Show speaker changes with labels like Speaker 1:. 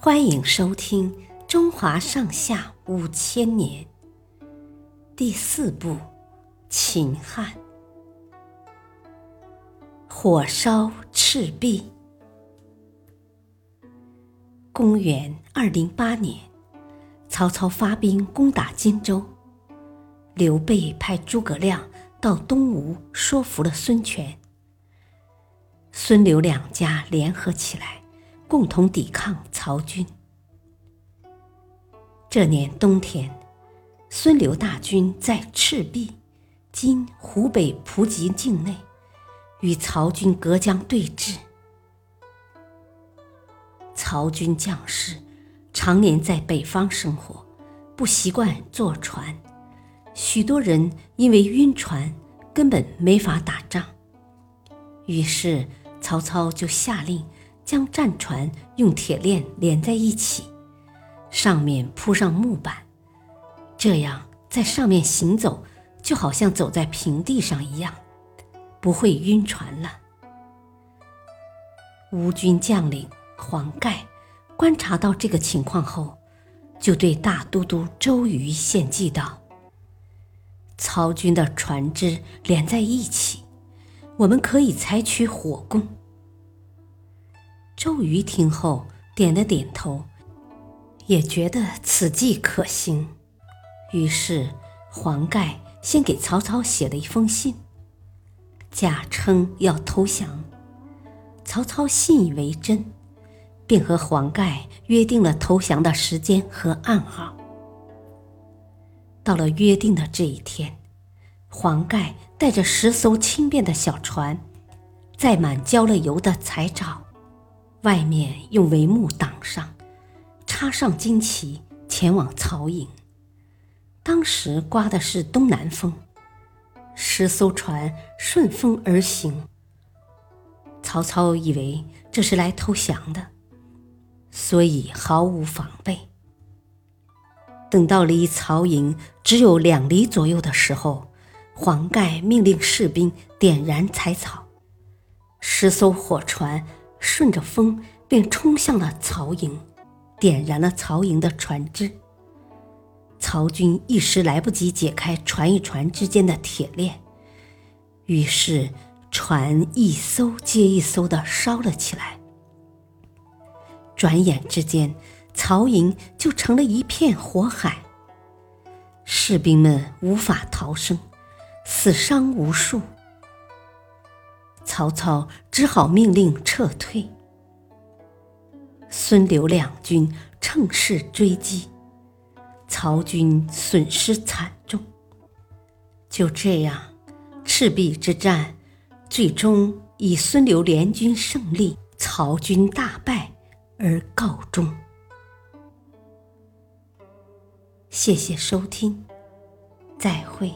Speaker 1: 欢迎收听《中华上下五千年》第四部《秦汉》。火烧赤壁。公元二零八年，曹操发兵攻打荆州，刘备派诸葛亮到东吴说服了孙权。孙刘两家联合起来，共同抵抗曹军。这年冬天，孙刘大军在赤壁（今湖北蒲吉）境内，与曹军隔江对峙。曹军将士常年在北方生活，不习惯坐船，许多人因为晕船，根本没法打仗。于是。曹操就下令将战船用铁链连在一起，上面铺上木板，这样在上面行走就好像走在平地上一样，不会晕船了。吴军将领黄盖观察到这个情况后，就对大都督周瑜献计道：“曹军的船只连在一起。”我们可以采取火攻。周瑜听后点了点头，也觉得此计可行。于是黄盖先给曹操写了一封信，假称要投降。曹操信以为真，便和黄盖约定了投降的时间和暗号。到了约定的这一天。黄盖带着十艘轻便的小船，载满浇了油的柴草，外面用帷幕挡上，插上旌旗，前往曹营。当时刮的是东南风，十艘船顺风而行。曹操以为这是来投降的，所以毫无防备。等到离曹营只有两里左右的时候，黄盖命令士兵点燃柴草，十艘火船顺着风便冲向了曹营，点燃了曹营的船只。曹军一时来不及解开船与船之间的铁链，于是船一艘接一艘的烧了起来。转眼之间，曹营就成了一片火海，士兵们无法逃生。死伤无数，曹操只好命令撤退。孙刘两军乘势追击，曹军损失惨重。就这样，赤壁之战最终以孙刘联军胜利、曹军大败而告终。谢谢收听，再会。